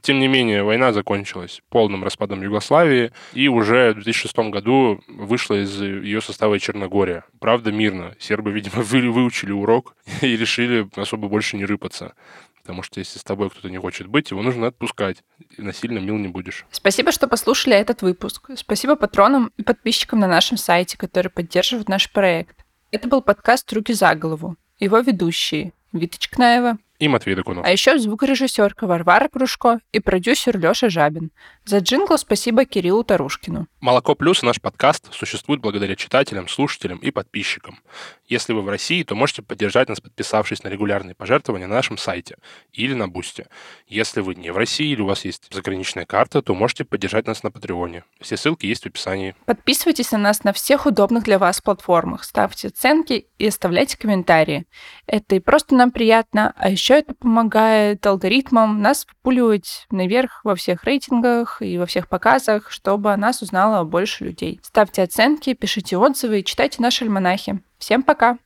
Тем не менее, война закончилась полным распадом Югославии, и уже в 2006 году вышла из ее состава Черногория. Правда, мирно. Сербы, видимо, <laughs> вы, выучили урок и решили особо больше не рыпаться. Потому что если с тобой кто-то не хочет быть, его нужно отпускать. И насильно мил не будешь. Спасибо, что послушали этот выпуск. Спасибо патронам и подписчикам на нашем сайте, которые поддерживают наш проект. Это был подкаст «Руки за голову». Его ведущие Вита Чкнаева и Матвей Докунов. А еще звукорежиссерка Варвара Кружко и продюсер Леша Жабин. За джингл спасибо Кириллу Тарушкину. «Молоко плюс» наш подкаст существует благодаря читателям, слушателям и подписчикам. Если вы в России, то можете поддержать нас, подписавшись на регулярные пожертвования на нашем сайте или на Бусте. Если вы не в России или у вас есть заграничная карта, то можете поддержать нас на Патреоне. Все ссылки есть в описании. Подписывайтесь на нас на всех удобных для вас платформах, ставьте оценки и оставляйте комментарии. Это и просто нам приятно, а еще это помогает алгоритмам нас выпуливать наверх во всех рейтингах и во всех показах, чтобы нас узнало больше людей. Ставьте оценки, пишите отзывы и читайте наши альманахи. Всем пока!